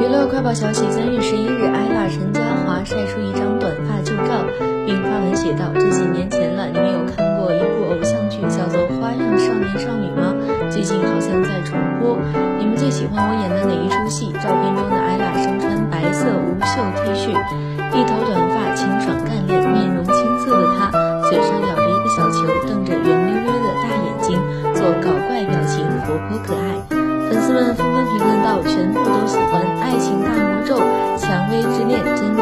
娱乐快报消息：三月十一日，艾拉陈嘉华晒出一张短发旧照，并发文写道：“这几年前了，你们有看过一部偶像剧叫做《花样少年少女》吗？最近好像在重播。你们最喜欢我演的哪一出戏？”照片中的艾拉身穿白色无袖 T 恤，一头短发，清爽干练，面容青涩的她，嘴上咬着一个小球，瞪着圆溜溜的大眼睛，做搞怪表情，活泼可爱。粉丝们纷纷评论道：“全部都。”蔷薇之恋真